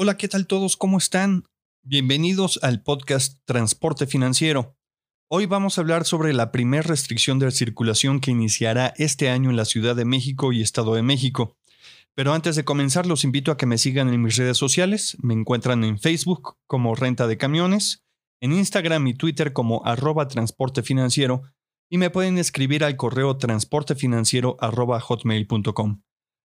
Hola, ¿qué tal todos? ¿Cómo están? Bienvenidos al podcast Transporte Financiero. Hoy vamos a hablar sobre la primera restricción de circulación que iniciará este año en la Ciudad de México y Estado de México. Pero antes de comenzar, los invito a que me sigan en mis redes sociales. Me encuentran en Facebook como Renta de Camiones, en Instagram y Twitter como arroba transporte financiero y me pueden escribir al correo transportefinanciero.hotmail.com.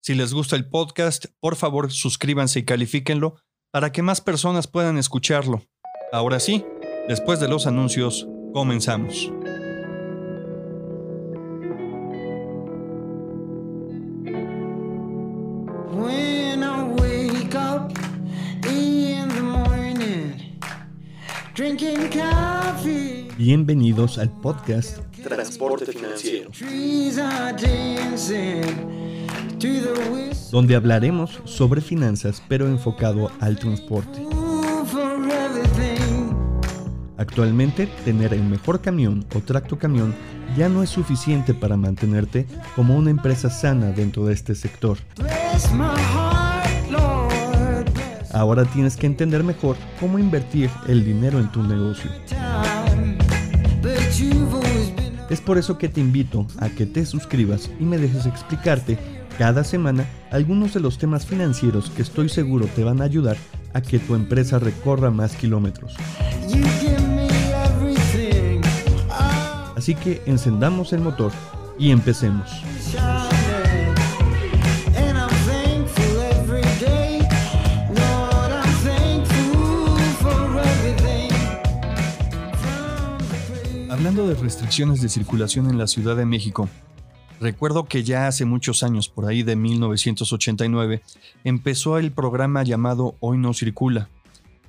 Si les gusta el podcast, por favor suscríbanse y califíquenlo para que más personas puedan escucharlo. Ahora sí, después de los anuncios, comenzamos. Bienvenidos al podcast Transporte Financiero donde hablaremos sobre finanzas pero enfocado al transporte. Actualmente, tener el mejor camión o tracto camión ya no es suficiente para mantenerte como una empresa sana dentro de este sector. Ahora tienes que entender mejor cómo invertir el dinero en tu negocio. Es por eso que te invito a que te suscribas y me dejes explicarte cada semana algunos de los temas financieros que estoy seguro te van a ayudar a que tu empresa recorra más kilómetros. Así que encendamos el motor y empecemos. Hablando de restricciones de circulación en la Ciudad de México, Recuerdo que ya hace muchos años, por ahí de 1989, empezó el programa llamado Hoy no circula.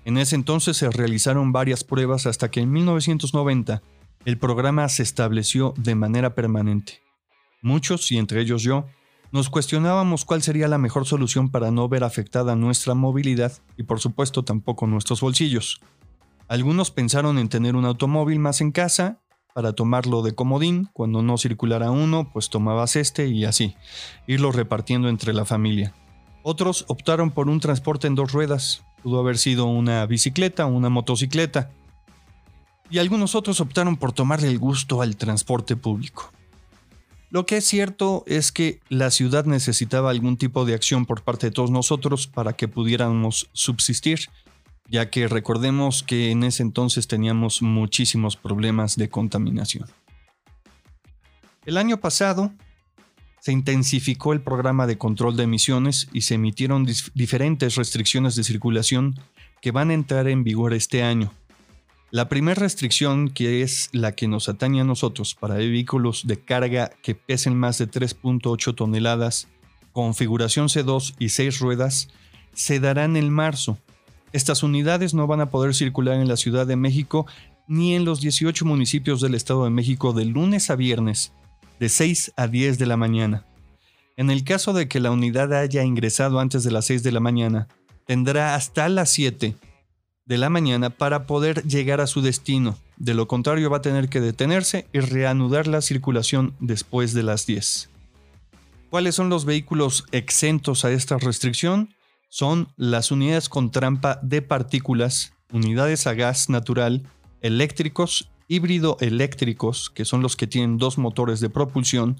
En ese entonces se realizaron varias pruebas hasta que en 1990 el programa se estableció de manera permanente. Muchos, y entre ellos yo, nos cuestionábamos cuál sería la mejor solución para no ver afectada nuestra movilidad y por supuesto tampoco nuestros bolsillos. Algunos pensaron en tener un automóvil más en casa para tomarlo de comodín, cuando no circulara uno, pues tomabas este y así, irlo repartiendo entre la familia. Otros optaron por un transporte en dos ruedas, pudo haber sido una bicicleta o una motocicleta. Y algunos otros optaron por tomarle el gusto al transporte público. Lo que es cierto es que la ciudad necesitaba algún tipo de acción por parte de todos nosotros para que pudiéramos subsistir ya que recordemos que en ese entonces teníamos muchísimos problemas de contaminación. El año pasado se intensificó el programa de control de emisiones y se emitieron diferentes restricciones de circulación que van a entrar en vigor este año. La primera restricción, que es la que nos atañe a nosotros para vehículos de carga que pesen más de 3.8 toneladas, configuración C2 y 6 ruedas, se dará en marzo estas unidades no van a poder circular en la Ciudad de México ni en los 18 municipios del Estado de México de lunes a viernes, de 6 a 10 de la mañana. En el caso de que la unidad haya ingresado antes de las 6 de la mañana, tendrá hasta las 7 de la mañana para poder llegar a su destino. De lo contrario va a tener que detenerse y reanudar la circulación después de las 10. ¿Cuáles son los vehículos exentos a esta restricción? Son las unidades con trampa de partículas, unidades a gas natural, eléctricos, híbrido eléctricos, que son los que tienen dos motores de propulsión,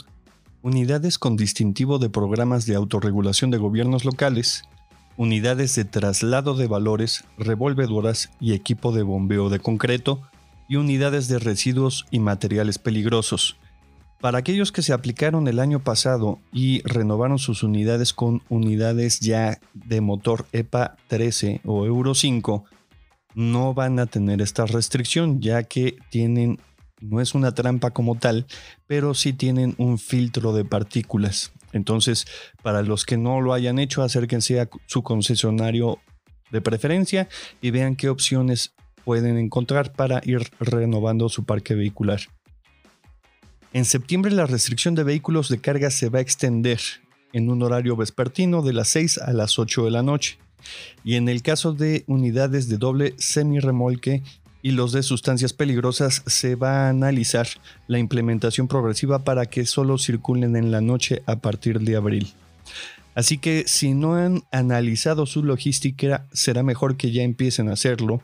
unidades con distintivo de programas de autorregulación de gobiernos locales, unidades de traslado de valores, revolvedoras y equipo de bombeo de concreto, y unidades de residuos y materiales peligrosos, para aquellos que se aplicaron el año pasado y renovaron sus unidades con unidades ya de motor EPA 13 o Euro 5, no van a tener esta restricción ya que tienen, no es una trampa como tal, pero sí tienen un filtro de partículas. Entonces, para los que no lo hayan hecho, acérquense a su concesionario de preferencia y vean qué opciones pueden encontrar para ir renovando su parque vehicular. En septiembre la restricción de vehículos de carga se va a extender en un horario vespertino de las 6 a las 8 de la noche. Y en el caso de unidades de doble semirremolque y los de sustancias peligrosas se va a analizar la implementación progresiva para que solo circulen en la noche a partir de abril. Así que si no han analizado su logística, será mejor que ya empiecen a hacerlo.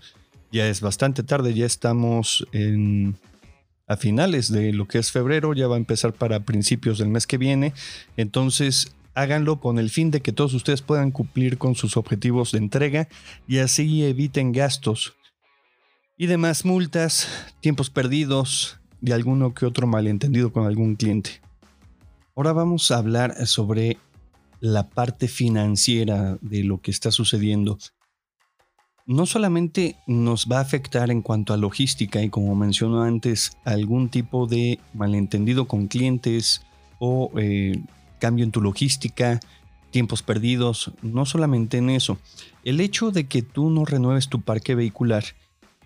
Ya es bastante tarde, ya estamos a finales de lo que es febrero, ya va a empezar para principios del mes que viene. Entonces háganlo con el fin de que todos ustedes puedan cumplir con sus objetivos de entrega y así eviten gastos y demás multas, tiempos perdidos de alguno que otro malentendido con algún cliente. Ahora vamos a hablar sobre la parte financiera de lo que está sucediendo. No solamente nos va a afectar en cuanto a logística y como mencionó antes, algún tipo de malentendido con clientes o eh, cambio en tu logística, tiempos perdidos, no solamente en eso. El hecho de que tú no renueves tu parque vehicular,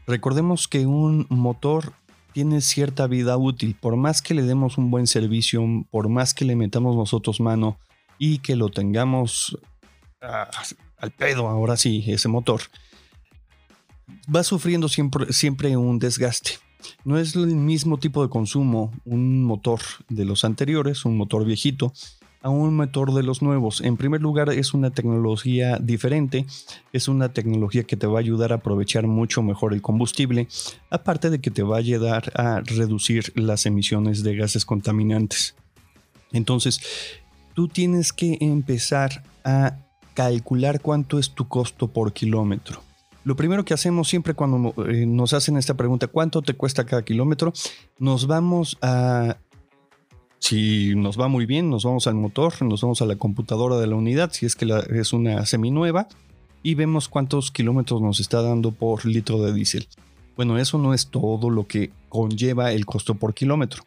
recordemos que un motor tiene cierta vida útil, por más que le demos un buen servicio, por más que le metamos nosotros mano y que lo tengamos ah, al pedo, ahora sí, ese motor, va sufriendo siempre, siempre un desgaste. No es el mismo tipo de consumo un motor de los anteriores, un motor viejito, a un motor de los nuevos. En primer lugar, es una tecnología diferente, es una tecnología que te va a ayudar a aprovechar mucho mejor el combustible, aparte de que te va a ayudar a reducir las emisiones de gases contaminantes. Entonces, tú tienes que empezar a calcular cuánto es tu costo por kilómetro. Lo primero que hacemos siempre cuando eh, nos hacen esta pregunta, ¿cuánto te cuesta cada kilómetro? Nos vamos a si nos va muy bien, nos vamos al motor, nos vamos a la computadora de la unidad, si es que es una seminueva, y vemos cuántos kilómetros nos está dando por litro de diésel. Bueno, eso no es todo lo que conlleva el costo por kilómetro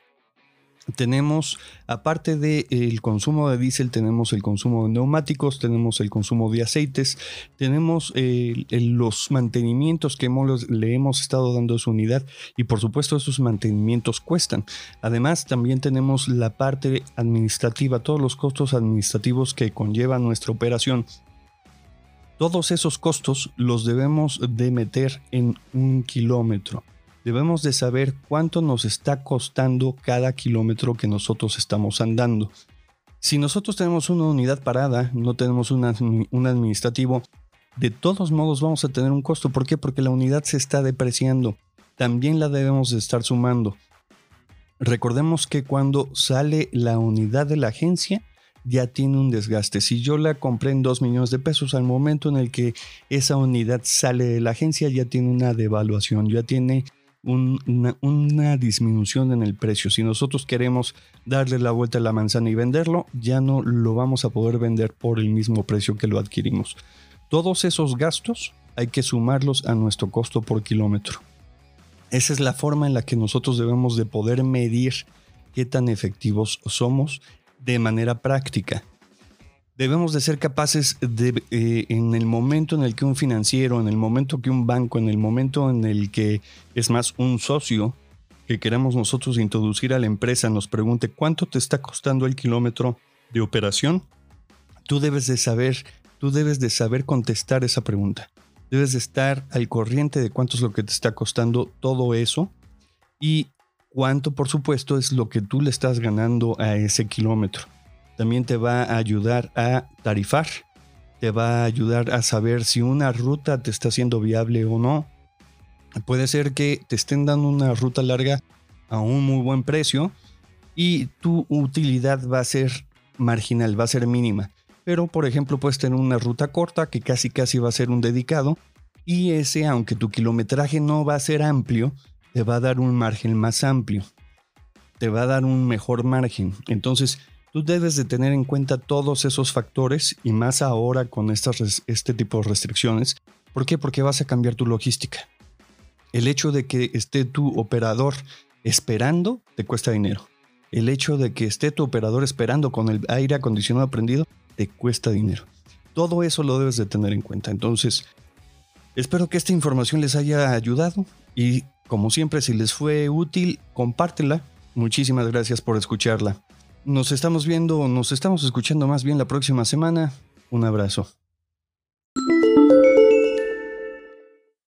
tenemos, aparte del consumo de diésel, tenemos el consumo de neumáticos, tenemos el consumo de aceites, tenemos eh, los mantenimientos que le hemos estado dando a su unidad y por supuesto esos mantenimientos cuestan. Además, también tenemos la parte administrativa, todos los costos administrativos que conlleva nuestra operación. Todos esos costos los debemos de meter en un kilómetro debemos de saber cuánto nos está costando cada kilómetro que nosotros estamos andando. Si nosotros tenemos una unidad parada, no tenemos un administrativo, de todos modos vamos a tener un costo. ¿Por qué? Porque la unidad se está depreciando. También la debemos de estar sumando. Recordemos que cuando sale la unidad de la agencia, ya tiene un desgaste. Si yo la compré en 2 millones de pesos, al momento en el que esa unidad sale de la agencia, ya tiene una devaluación, ya tiene una, disminución en el precio. Si nosotros queremos darle la vuelta a la manzana y venderlo, ya no lo vamos a poder vender por el mismo precio que lo adquirimos. Todos esos gastos hay que sumarlos a nuestro costo por kilómetro. Esa es la forma en la que nosotros debemos de poder medir qué tan efectivos somos de manera práctica debemos de ser capaces de, eh, en el momento en el que un financiero, en el momento que un banco, en el momento en el que es más un socio que queremos nosotros introducir a la empresa nos pregunte cuánto te está costando el kilómetro de operación, tú debes de saber, tú debes de saber contestar esa pregunta. Debes de estar al corriente de cuánto es lo que te está costando todo eso y cuánto, por supuesto, es lo que tú le estás ganando a ese kilómetro también te va a ayudar a tarifar, te va a ayudar a saber si una ruta te está siendo viable o no. Puede ser que te estén dando una ruta larga a un muy buen precio y tu utilidad va a ser marginal, va a ser mínima. Pero por ejemplo puedes tener una ruta corta que casi casi va a ser un dedicado y ese, aunque tu kilometraje no va a ser amplio, te va a dar un margen más amplio. Te va a dar un mejor margen. Entonces, Debes de tener en cuenta todos esos factores y más ahora con estas, este tipo de restricciones. ¿Por qué? Porque vas a cambiar tu logística. El hecho de que esté tu operador esperando te cuesta dinero. El hecho de que esté tu operador esperando con el aire acondicionado prendido te cuesta dinero. Todo eso lo debes de tener en cuenta. Entonces, espero que esta información les haya ayudado y como siempre, si les fue útil, compártela. Muchísimas gracias por escucharla. Nos estamos viendo, nos estamos escuchando más bien la próxima semana. Un abrazo.